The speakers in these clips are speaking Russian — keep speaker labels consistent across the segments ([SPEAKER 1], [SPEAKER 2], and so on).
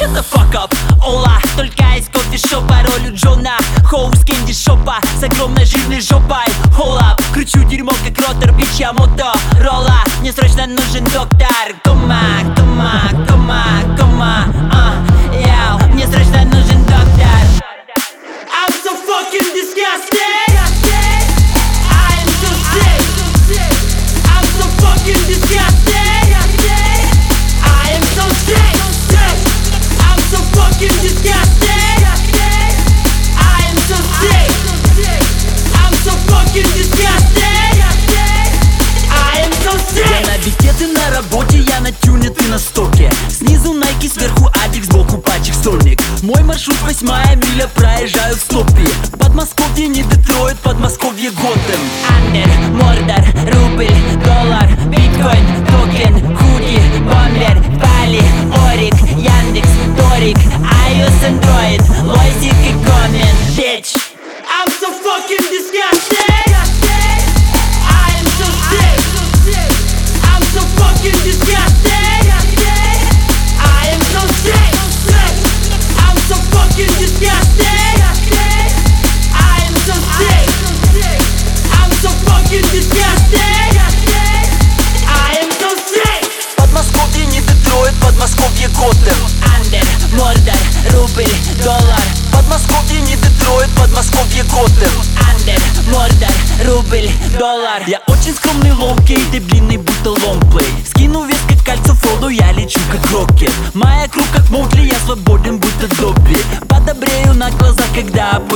[SPEAKER 1] Shut the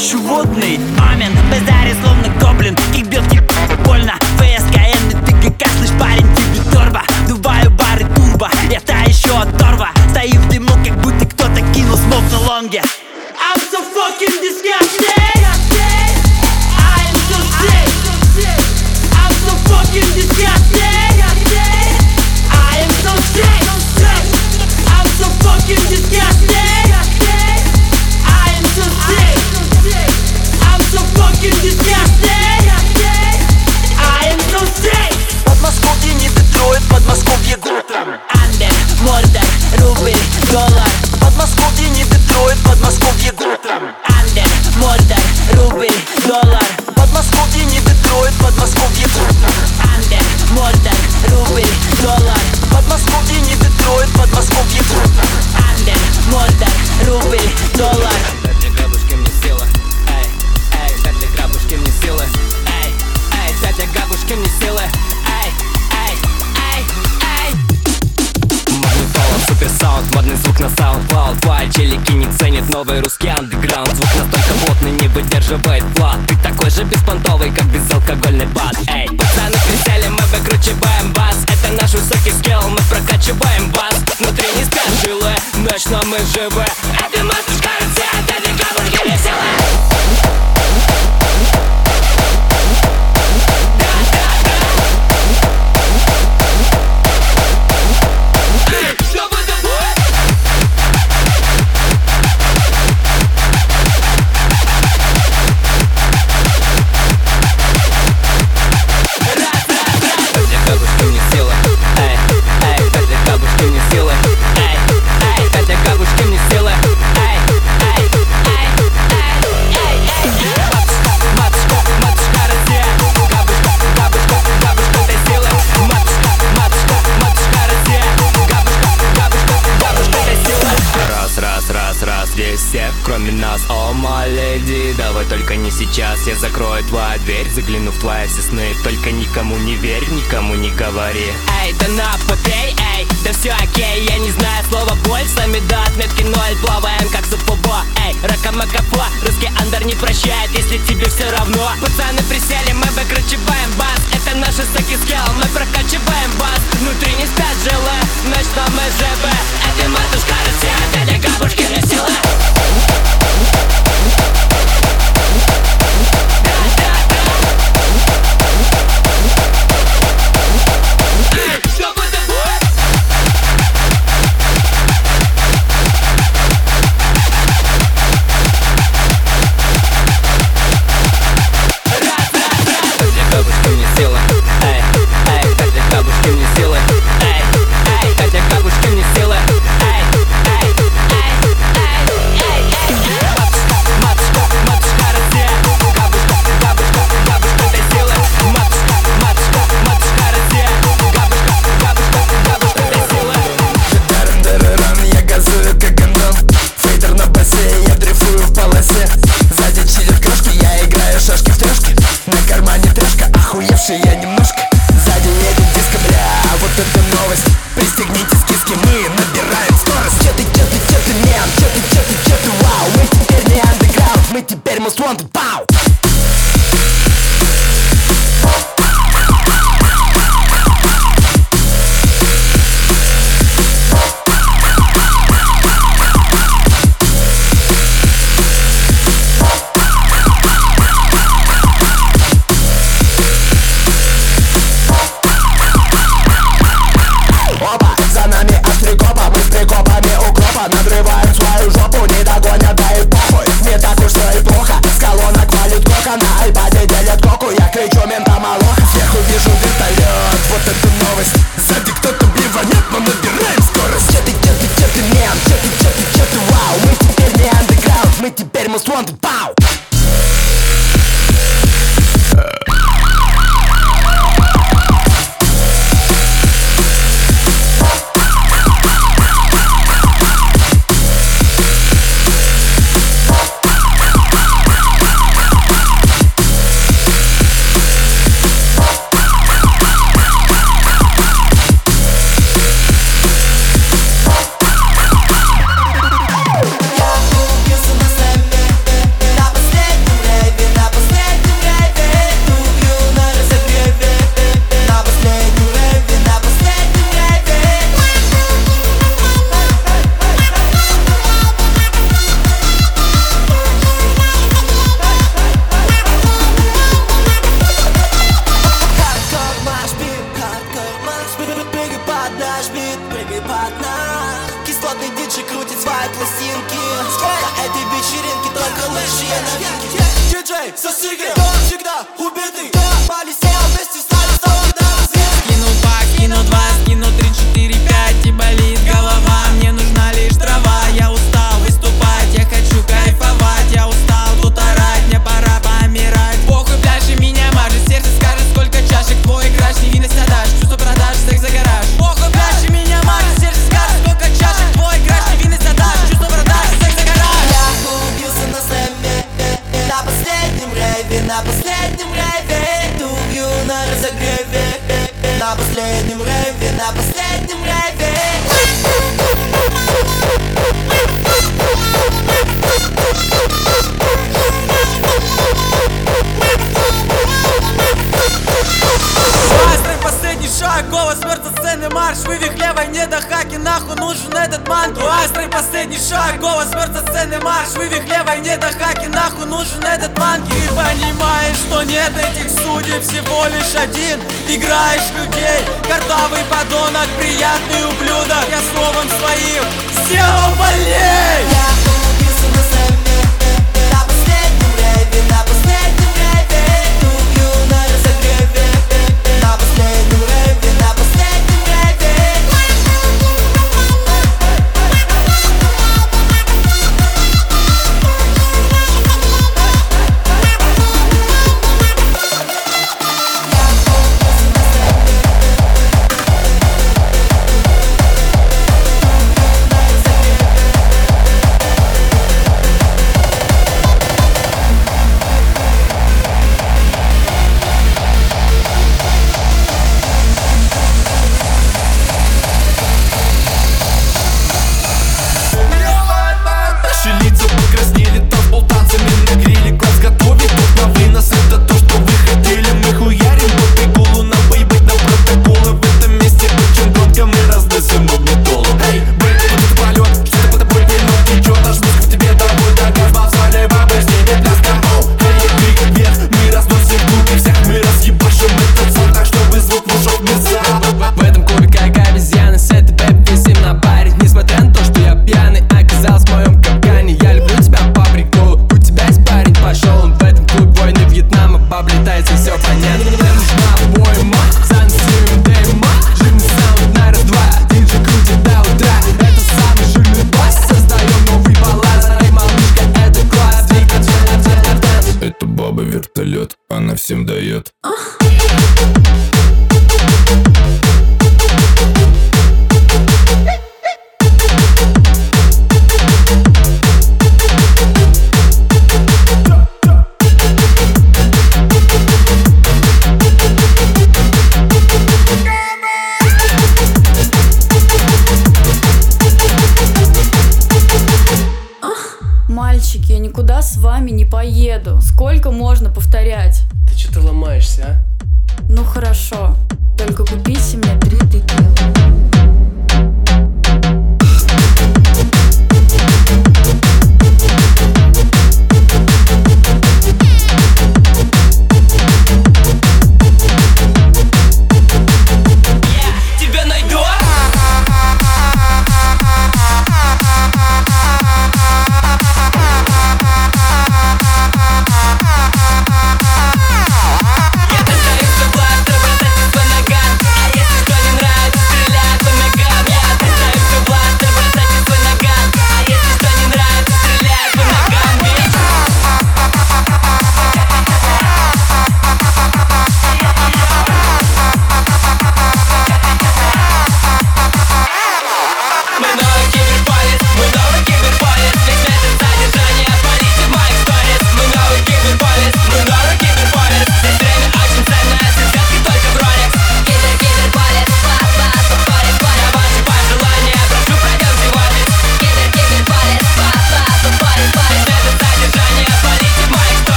[SPEAKER 2] Хочу водний. мы живы Только никому не верь, никому не говори.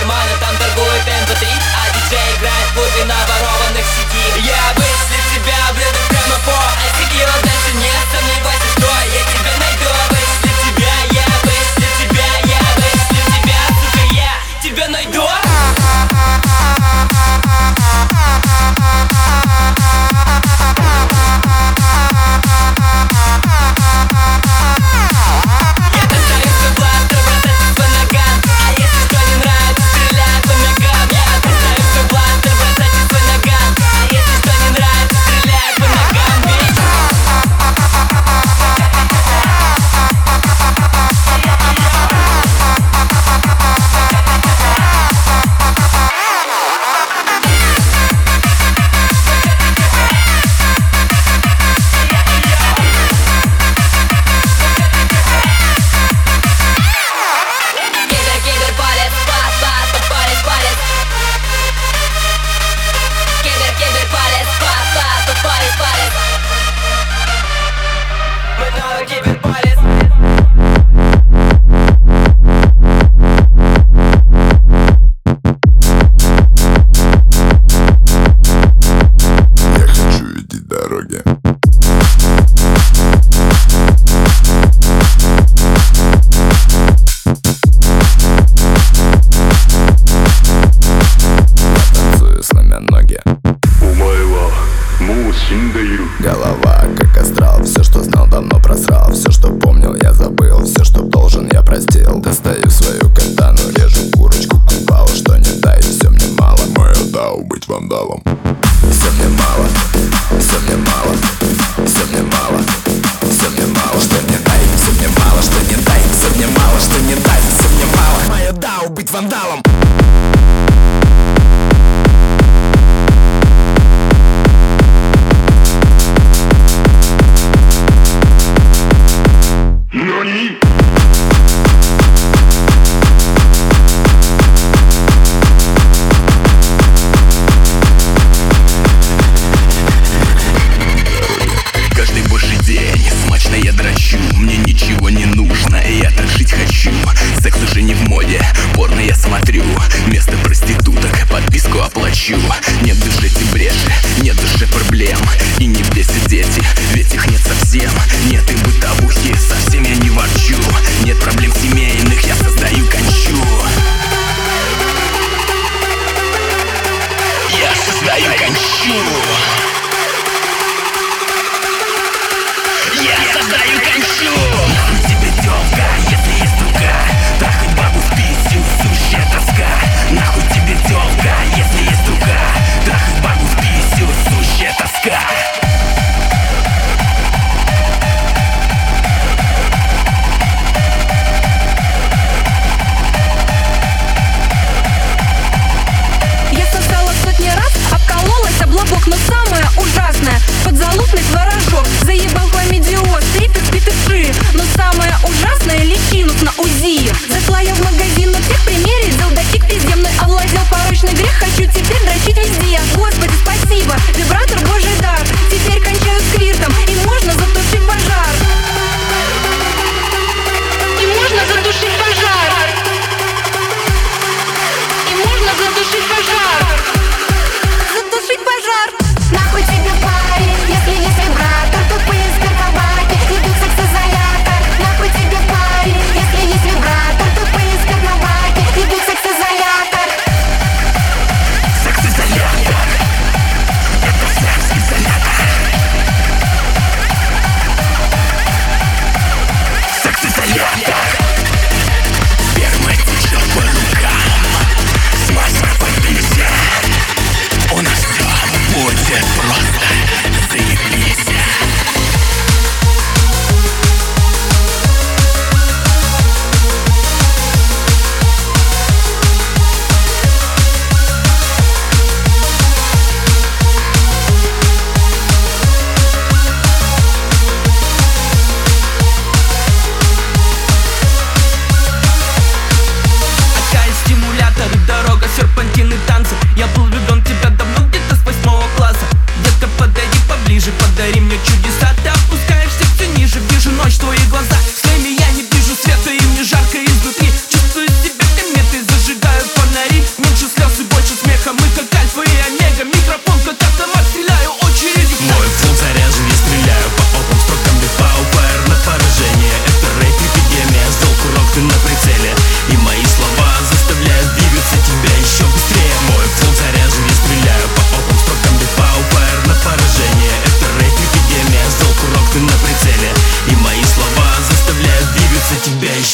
[SPEAKER 3] hermana вандал быть вандалом. Все мне мало, все мне мало, все мне мало, все мне мало, что мне дай, все мне мало, что не дай, все мне мало, что не дай, все мне мало, моя дау быть вандалом.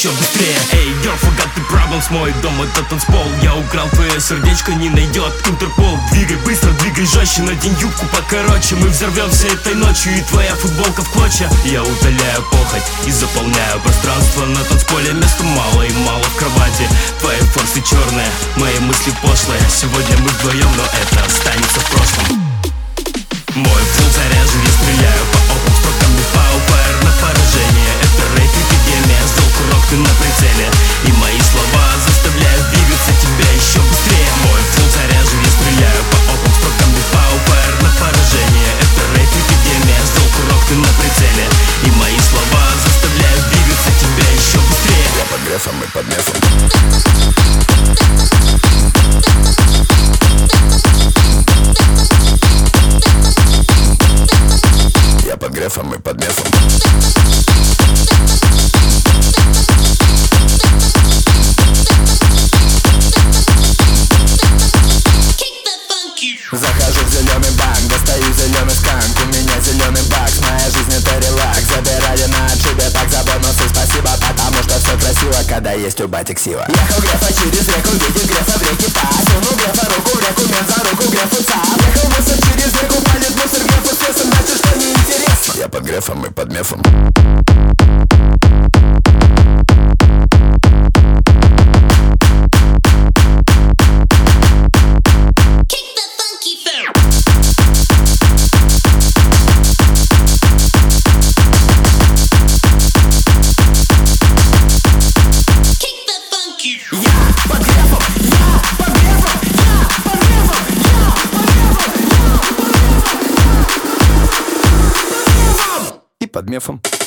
[SPEAKER 4] Еще быстрее. Эй, girl, forgot the problems, мой дом это танцпол. Я украл твое сердечко, не найдет Интерпол. Двигай быстро, двигай жестче, надень юбку покороче. Мы взорвемся этой ночью и твоя футболка в клочья. Я удаляю похоть и заполняю пространство На танцполе. Места мало и мало в кровати. Твои форсы черные, мои мысли пошлые. Сегодня мы вдвоем, но это останется в прошлом мой фул заряжен, я стреляю по окнам строками Паупер на поражение Это рейд эпидемия, зол курок ты на прицеле. И мои слова заставляют двигаться тебя еще быстрее. Мой фул заряжен, я стреляю по окнам строками Паупер на поражение Это рейд эпидемия, зол курок ты на прицеле. И мои слова заставляют двигаться тебя еще быстрее.
[SPEAKER 3] Я под грефом и под мефом Грефом и под мефом Захожу в зеленый банк, достаю зеленый сканк У меня зеленый бакс, моя жизнь это релакс. Забирали на отшибе, так за бонусы спасибо Потому что все красиво, когда есть у батик сила. Ехал грефа через реку, видит грефа в реке пас. Сунул грефа руку в реку, мен за руку грефу цап. Ехал мусор через реку, палит мусор грефу с весом Значит, что неинтересно Я под грефом и под мефом И под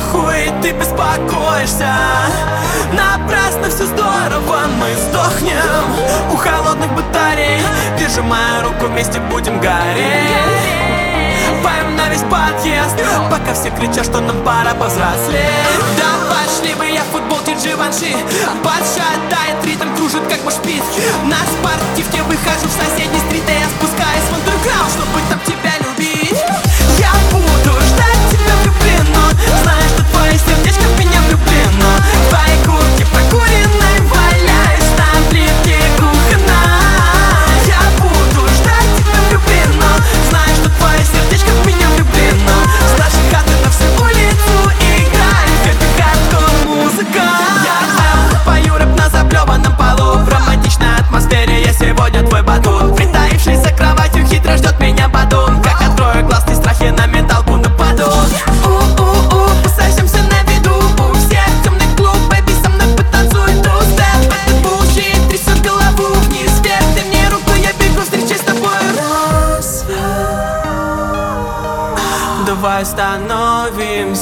[SPEAKER 5] похуй, ты беспокоишься. Напрасно все здорово Мы сдохнем. У холодных батарей Держи мою руку, вместе будем гореть. Поем на весь подъезд Пока все кричат, что нам пора повзрослеть. Да пошли бы я в футболке Дживанши. Подшатает ритм, кружит как машпит На спортивке выхожу в соседний стрит И я спускаюсь в андерграунд, чтобы там тебя любить меня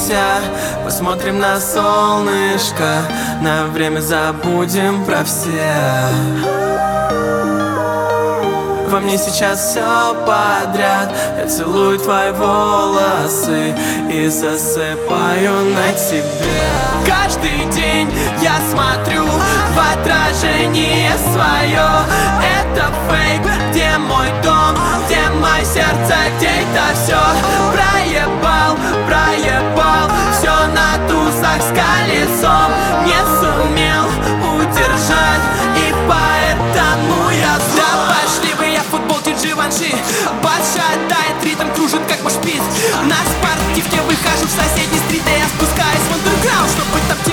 [SPEAKER 5] остановимся, посмотрим на солнышко На время забудем про всех во мне сейчас все подряд Я целую твои волосы И засыпаю на тебе. Каждый день я смотрю в отражение свое Это фейк, где мой дом, где мое сердце, где это все Проебал, с колесом Не сумел удержать. И поэтому я зла Пошли бы я в футболке Дживанши Подшатает ритм, кружит как машпит На спортивке выхожу в соседний стрит И я спускаюсь в андерграунд, чтобы там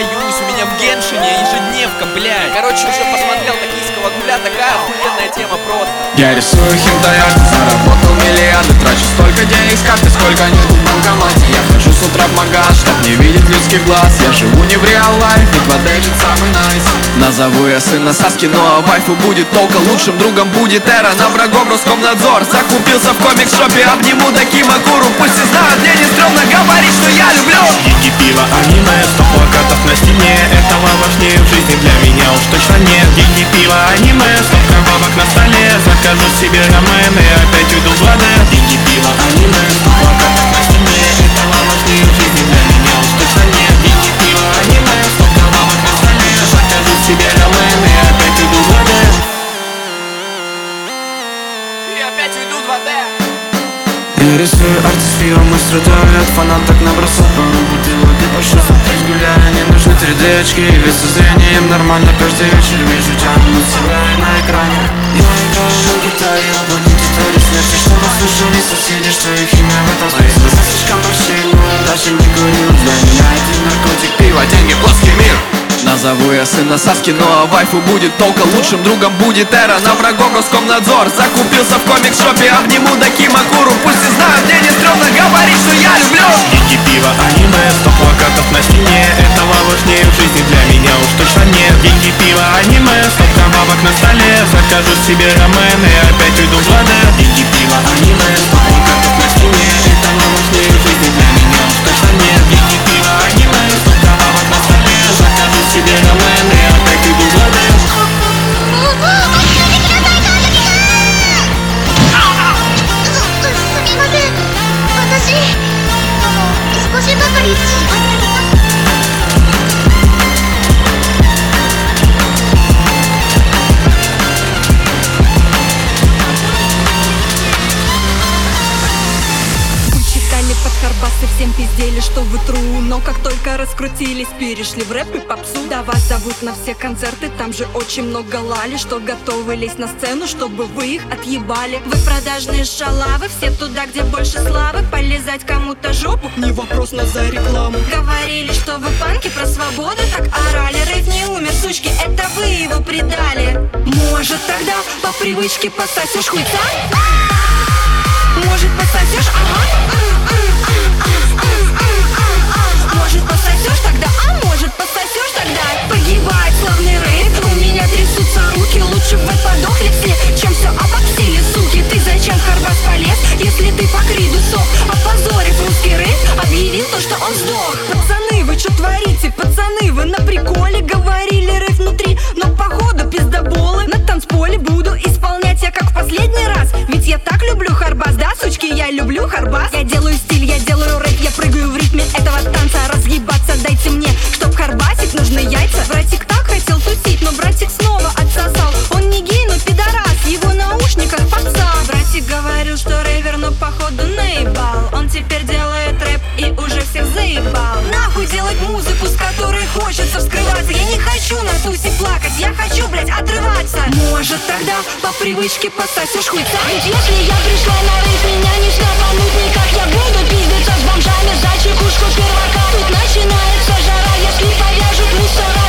[SPEAKER 6] каюсь, у меня в Геншине ежедневка, блядь.
[SPEAKER 7] Короче, уже посмотрел токийского гуля, такая охуенная тема просто.
[SPEAKER 8] Я рисую хентай-арты, заработал миллиарды Трачу столько денег с карты, сколько нет в банкомате. Я хожу с утра в магаз, чтоб не видеть людских глаз. Я живу не в реал лайф, ведь водейджит самый найс. Назову я сына Саски, ну а вайфу будет толка Лучшим другом. Будет Эра, на врагов Роскомнадзор. Закупился в комикс-шопе, обниму Таки Макуру Пусть все знают, мне не стрёмно говорить, что я люблю
[SPEAKER 9] Деньги, пиво, аниме, сто плакатов на стене. Этого важнее в жизни для меня уж точно нет. Деньги, пиво, аниме, сто кровавок на столе. Закажу себе рамен и опять уйду в ладе. Деньги, пиво, аниме, сто плакатов
[SPEAKER 8] Я рисую арты с пивом и страдаю от фанаток Набросал пару бутылок и пошел смотреть гуляя Не нужны 3D очки, ведь со зрением нормально Каждый вечер вижу тянут себя на экране. Я играю на гитаре, абонент гитаре смерти. Чтобы слышали соседи, что их имя в этом списке Слишком большие, даже не курил Для меня это наркотик, пиво, деньги, плоский мир Назову я сына Саски, ну а вайфу будет толка Лучшим другом будет Эра, на врагов Роскомнадзор. Закупился в комикс-шопе, обниму Даки Макуру Пусть все знают, мне не стрёмно говорить, что я люблю.
[SPEAKER 9] Деньги, пиво, аниме, сто плакатов на стене. Этого важнее в жизни для меня уж точно нет. Деньги, пиво, аниме, сто кровавок на столе. Закажу себе рамен и опять уйду в ладе Деньги, пиво, аниме, сто плакатов на стене. Этого важнее в жизни для меня уж точно нет. Деньги, пиво, аниме, сто
[SPEAKER 10] раскрутились, перешли в рэп и попсу. Да вас зовут на все концерты, там же очень много лали Что готовы лезть на сцену, чтобы вы их отъебали. Вы продажные шалавы, все туда, где больше славы Полезать кому-то жопу, не вопрос, но за рекламу. Говорили, что вы панки про свободу так орали. Рэп не умер, сучки, это вы его предали. Может тогда по привычке пососешь хуйца? Может пососешь, ага пососешь тогда, а может пососешь тогда? Погибает славный рэп, у меня трясутся руки. Лучше бы подохли все, чем все обобсили, суки. Ты зачем Харбас полез, если ты по криду сох? Опозорив русский рэп, объявил то, что он сдох. Пацаны, вы что творите, пацаны, вы на приколе Говорили рэп внутри, но походу пиздоболы. На танцполе буду исполнять я как в последний раз. Ведь я так люблю Харбас, да, сучки, я люблю Харбас. Я делаю стиль, я делаю рэп, я прыгаю в ритме этого танца. Разъебаться дайте мне, чтоб Харбасик нужны яйца. Братик так хотел тусить, но братик снова отсосал. Он не гей, но пидорас, его наушниках попса Братик говорил, что рэвер, но походу наебал. Он теперь делает рэп и уже всех заебал. Нахуй делать музыку, с которой хочется вскрываться. Я не хочу на тусе плакать, я хочу, блять, отрываться. Может тогда по привычке пососешь хуйца Ведь если я пришла на рейс, меня не шляпануть никак. Я буду пиздиться с бомжами за чекушку первака Тут начинается жара, если повяжут мусора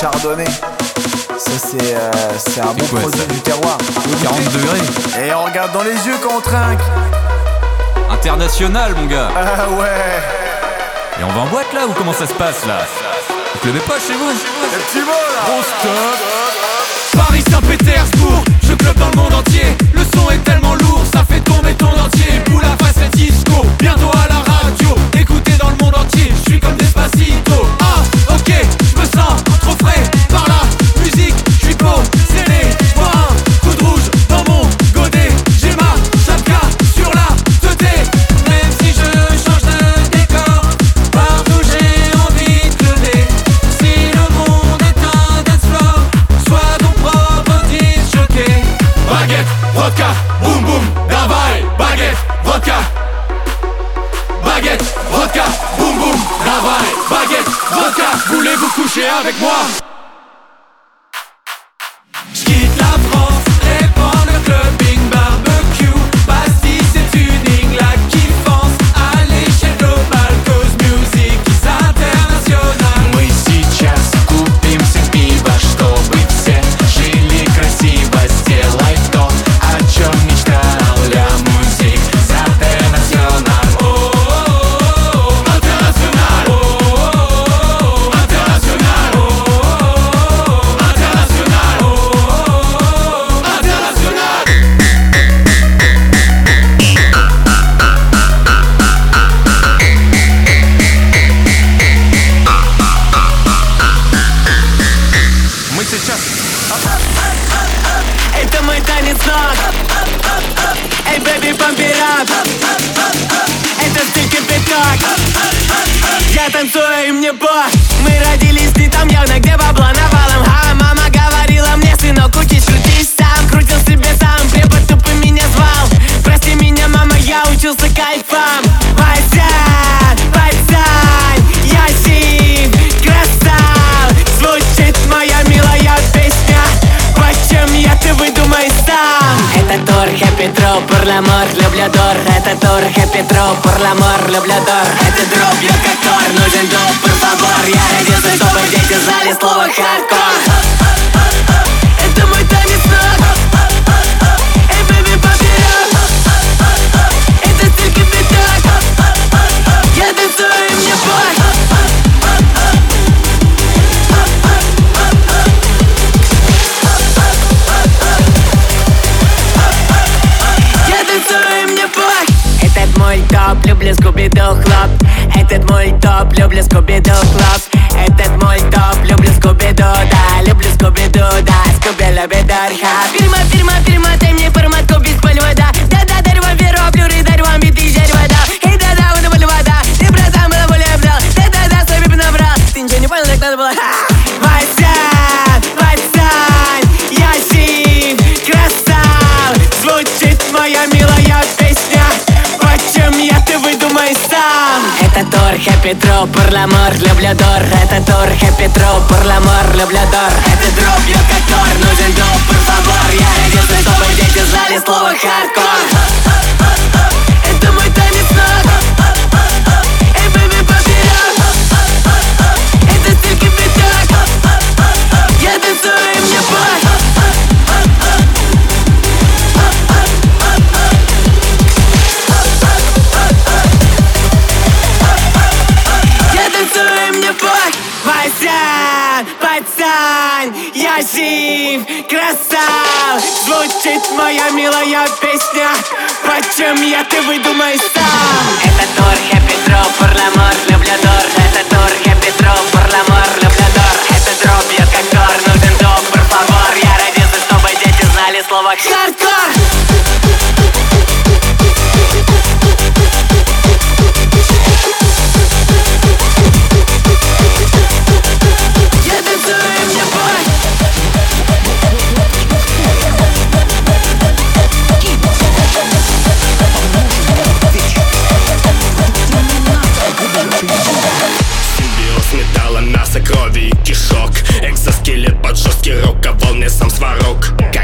[SPEAKER 11] chardonnay. Ça, c'est euh, un bon
[SPEAKER 12] quoi,
[SPEAKER 11] du terroir.
[SPEAKER 12] 40 degrés.
[SPEAKER 11] Et on regarde dans les yeux quand on trinque.
[SPEAKER 12] International, mon gars.
[SPEAKER 11] Ah ouais.
[SPEAKER 12] Et on va en boîte là ou comment ça se passe là? Vous te pas chez vous?
[SPEAKER 11] Le petit mot là
[SPEAKER 12] Gros stop.
[SPEAKER 13] Paris, Saint-Pétersbourg, je club dans le monde entier. Le son est tellement lourd Le plus copie toda, escope la
[SPEAKER 1] Торхе Петро, Парламор, Люблядор Это Торхе Петро, Парламор, Люблядор Это дроп, бьет как тор, нужен доп, favor. Я родился, чтобы дети знали слово хардкор
[SPEAKER 14] Моя милая песня. Почем я, ты выдумай сам.
[SPEAKER 1] Это Торхе Петро, Парламор, Люблядор Это Торхе Петро, Парламор, Люблядор Это дроп, бьет как тор, нужен доп, favor Я родился, чтобы дети знали слово хардкор
[SPEAKER 15] волны сам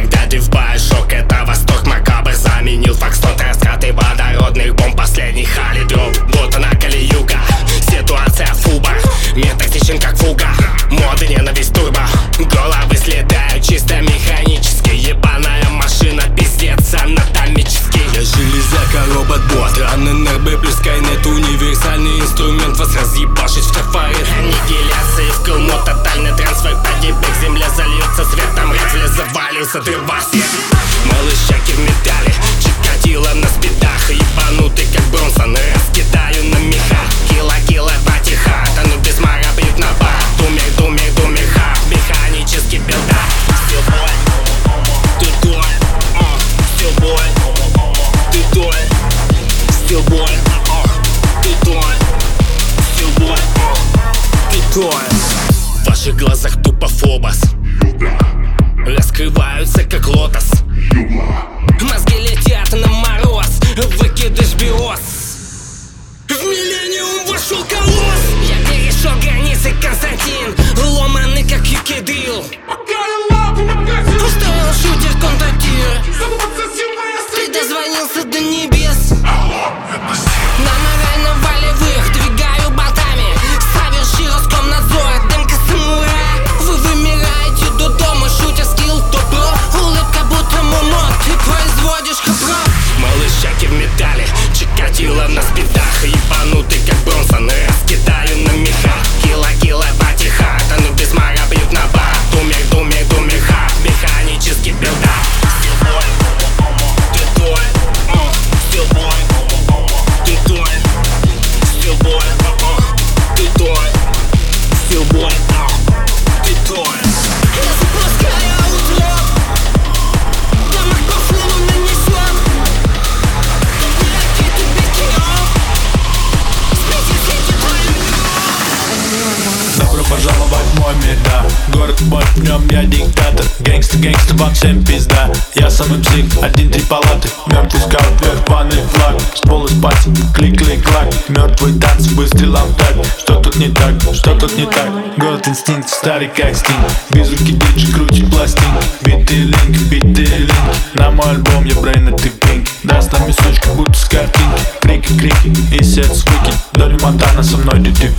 [SPEAKER 16] всем пизда Я самый псих, один, три палаты Мертвый скаут, вверх, банный флаг С пола спать, клик-клик-клак Мертвый танц, выстрелом так Что тут не так, что тут не так? Город инстинкт, старый как стинг. Без руки диджи крутит пластинг. Битый линк, битый линк. На мой альбом я брейн, а ты пинк Да, с нами сучка, будто с картинки. Крики, крики и сет выкинь Доли Монтана со мной, да фрик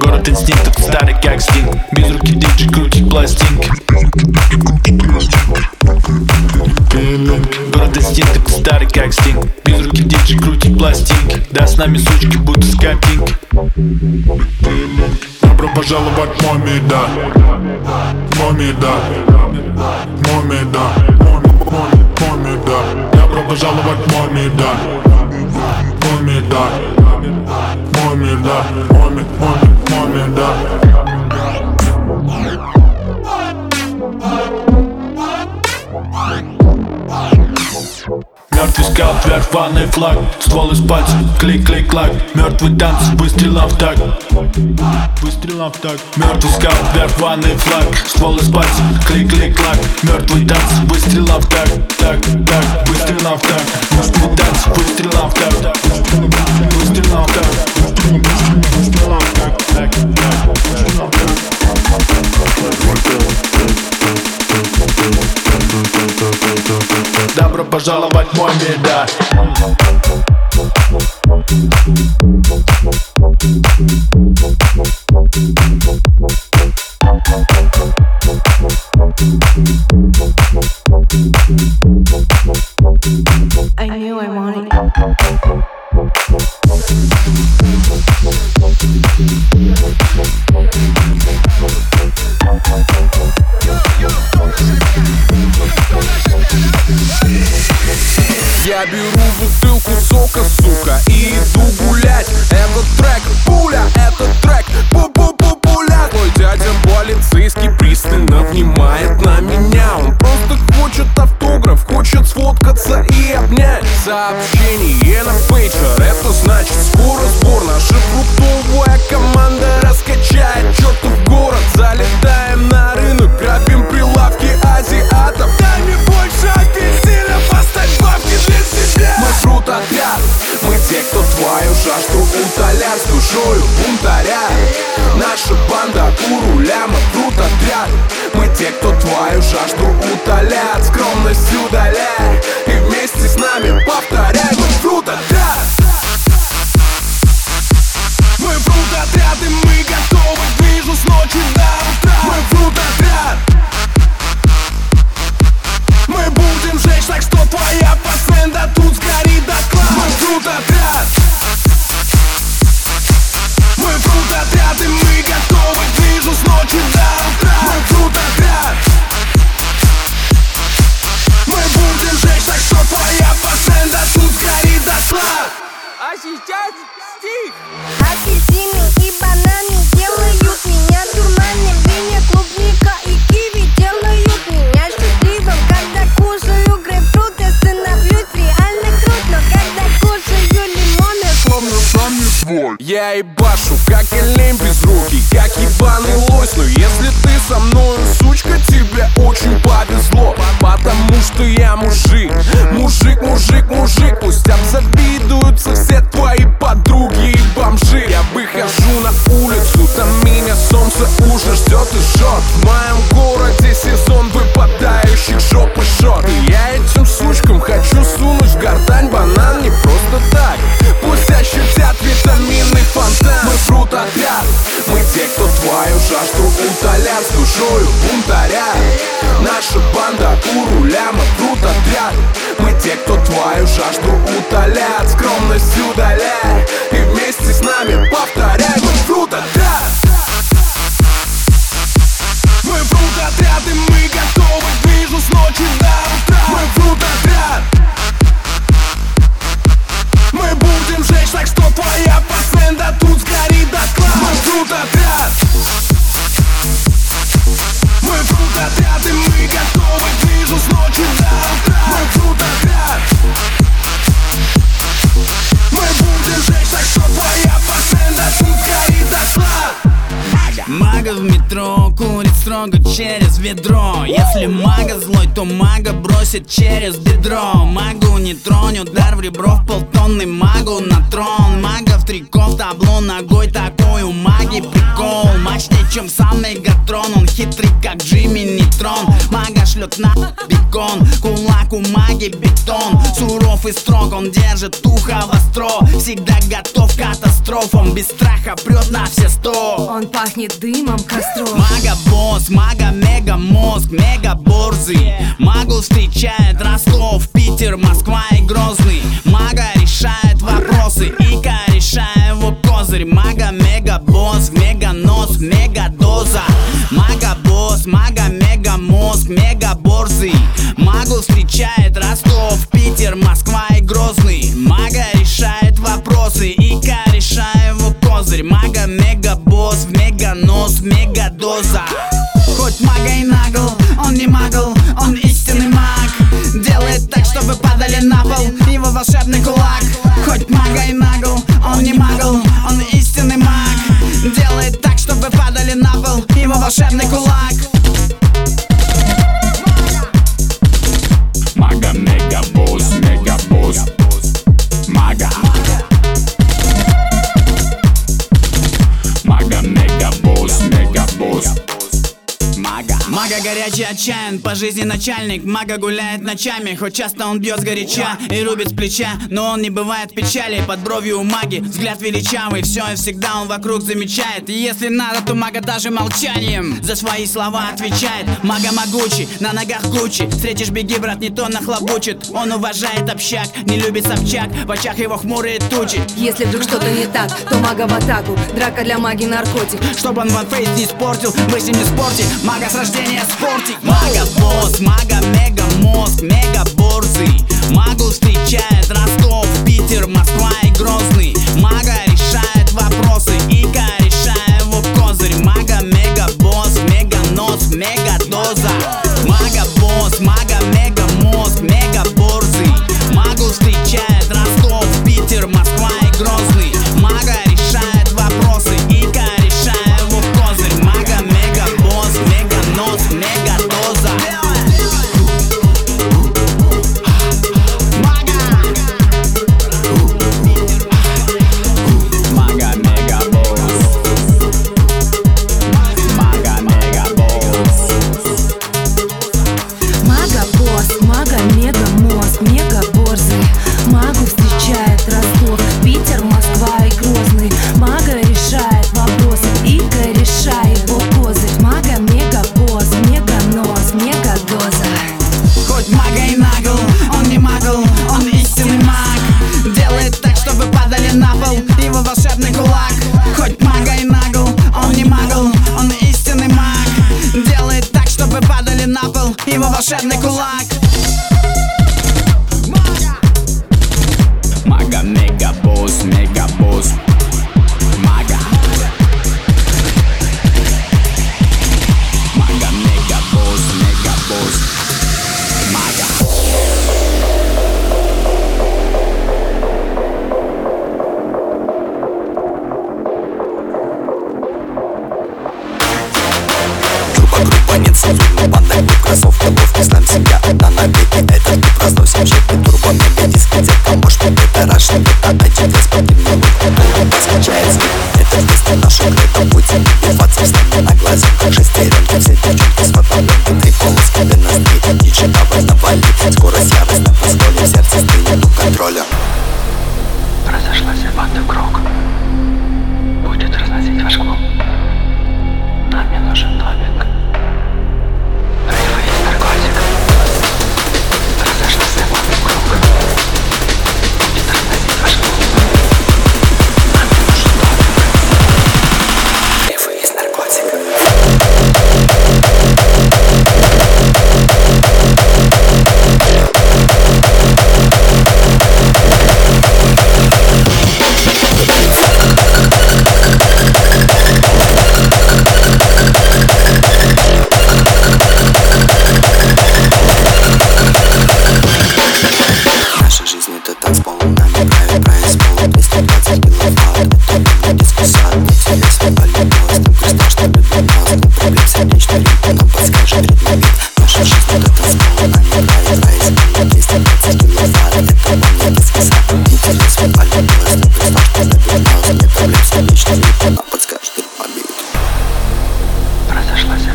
[SPEAKER 16] Город инстинктов, старый как стинг. Без руки диджи крутит пластинки Город инстинктов, старый как стинг. Без руки диджи крутит пластинки Да, с нами сучки, будто с картинки
[SPEAKER 17] Добро пожаловать в мой мир, да Мой мир, да Мой мир, да Muammer, muammer, muammer, muammer, muammer, muammer, muammer, muammer, muammer, muammer, muammer, muammer,
[SPEAKER 18] muammer, Песка вверх, ванный флаг. Ствол из пальцев, клик-клик-клак Мертвый танц, выстрелом в так Выстрелом в так Мертвый скап, вверх, ванный флаг. Ствол из пальцев, клик-клик-клак Мертвый танц, выстрелом в так Так, так, выстрелом в так Мертвый танц, выстрелом в так Выстрелом в так пожаловать мой да.
[SPEAKER 19] mi строго через ведро. Если мага злой, то мага бросит через бедро. Магу не тронь, удар в ребро в полтонны Магу на трон, мага в трико, в табло ногой Такой у маги прикол. Мощнее, чем сам Мегатрон Он хитрый, как Джимми Нейтрон. Мага шлет на бекон Кулак у маги бетон. Суров и строг, он держит ухо востро. Всегда готов к катастрофам Без страха прет на все сто.
[SPEAKER 20] Он пахнет дымом костров.
[SPEAKER 19] Мага босс, мороз Мага, мега мозг, мега борзый. Магу встречает Ростов, Питер, Москва и Грозный. Мага решает вопросы, Ика решает его козырь. Мага, мега босс, мега нос, мега доза. Мага босс, мага, мега мозг, мега борзый. Магу встречает Ростов, Питер, Москва и Грозный. Мага решает вопросы, Ика решает его козырь. Мага, мега босс, мега нос, мега доза. Мага и Нагл Он не магл, он истинный маг. Делает так, чтобы падали на пол Его волшебный кулак. Хоть мага и Нагл, он не магл Он истинный маг. Делает так, чтобы падали на пол Его волшебный кулак.
[SPEAKER 21] Мага
[SPEAKER 19] горячий отчаян, по жизни начальник. Мага гуляет ночами, хоть часто он бьет сгоряча И рубит с плеча, но он не бывает в печали Под бровью у маги взгляд величавый. Все и всегда он вокруг замечает. И если надо, то мага даже молчанием За свои слова отвечает. Мага могучий, на ногах Гуччи Встретишь, беги, брат, не то нахлобучит. Он уважает общак, не любит собчак. В очах его хмурые тучи.
[SPEAKER 22] Если вдруг что-то не так, то мага в атаку. Драка для маги наркотик.
[SPEAKER 19] Чтоб он ванфейс не испортил, вы с ним не спорьте Мага с рождения спортик Мага босс, мага мега мозг, мега борзый. Магу встречает Ростов, Питер, Москва и Грозный. Мага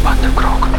[SPEAKER 23] командный круг.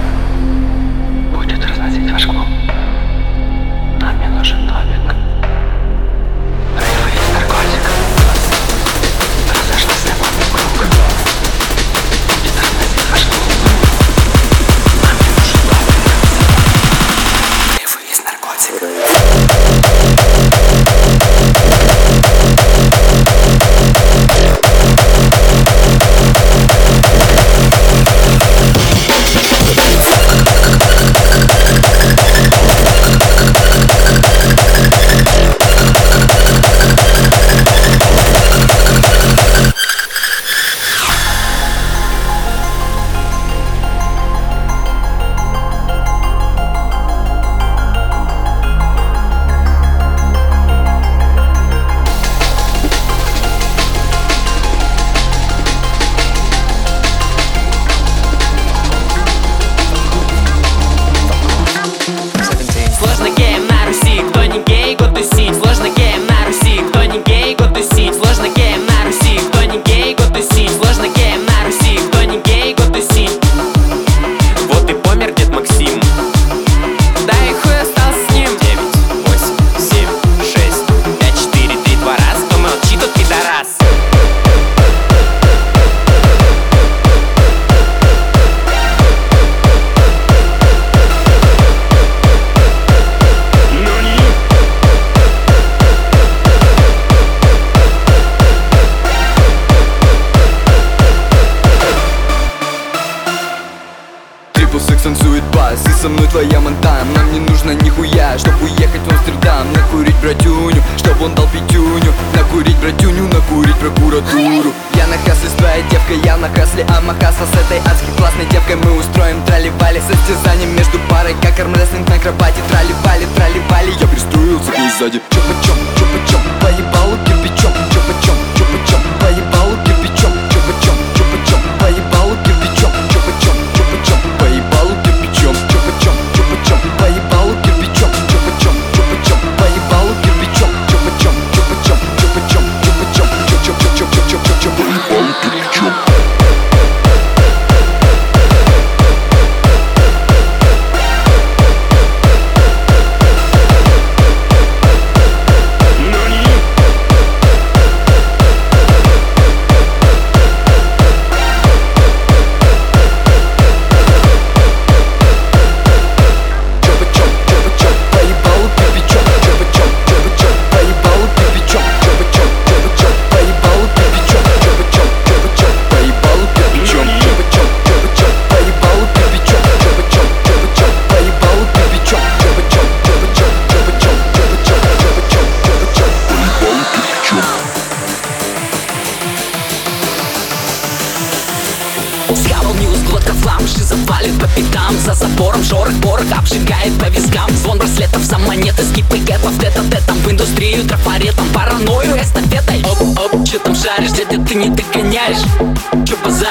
[SPEAKER 23] такси со мной твоя манта, Нам не нужно нихуя, чтоб уехать в Амстердам Накурить
[SPEAKER 24] братюню, чтоб он дал пятюню Накурить братюню, накурить прокуратуру Я на хасле с твоей девкой, я на хасле Ама хасла с этой адски классной девкой Мы устроим тролливали состязание между парой Как армрестлинг на акробате Тролливали, тролливали, я пристроился к ней сзади Чопа-чоп, чопа-чоп, поебалу кирпичом
[SPEAKER 1] Чопа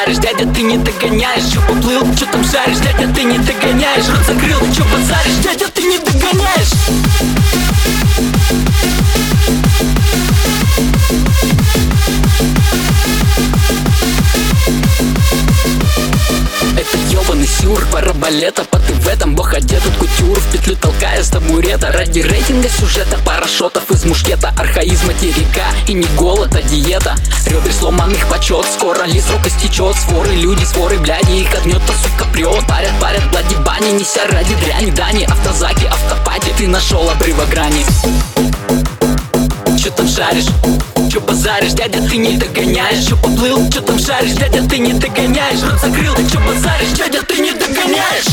[SPEAKER 1] Чё базаришь, дядя, ты не догоняешь. Чё поплыл, чё там шаришь, дядя, ты не догоняешь. Рот закрыл, чё базаришь, дядя, ты не догоняешь. Это ёбаный сюр, параболета По ты в этом бог одетый кутюр В петлю толкая с табурета. Ради рейтинга сюжета Пара шотов из мушкета Архаизм материка И не голод, а диета. Ребри сломанных почет Скоро ли срок истечет Своры люди, своры бляди Их огнет-то, сука, прет Парят, парят, блади бани Неся ради дряни Дани, автозаки, автопати Ты нашел обрыва грани. Чё там шаришь? Чё базаришь, дядя, ты не догоняешь. Чё поплыл, чё там шаришь, дядя, ты не догоняешь. Рот закрыл, чё базаришь, дядя, ты не догоняешь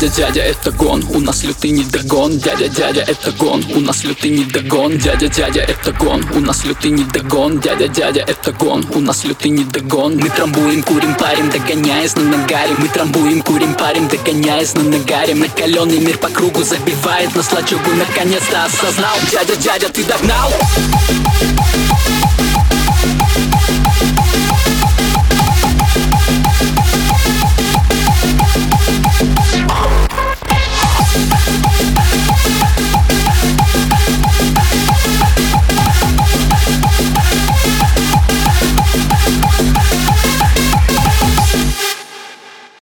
[SPEAKER 1] Дядя, дядя, это гон, у нас лютый не догон Дядя, дядя, это гон, у нас лютый не догон Дядя, дядя, это гон, у нас лютый не догон Дядя, дядя, это гон, у нас лютый не догон Мы трамбуем, курим, парим, догоняясь на нагаре Мы трамбуем, курим, парим, догоняясь на нагаре Накаленный мир по кругу забивает нас лачугу Наконец-то осознал, дядя, дядя, ты догнал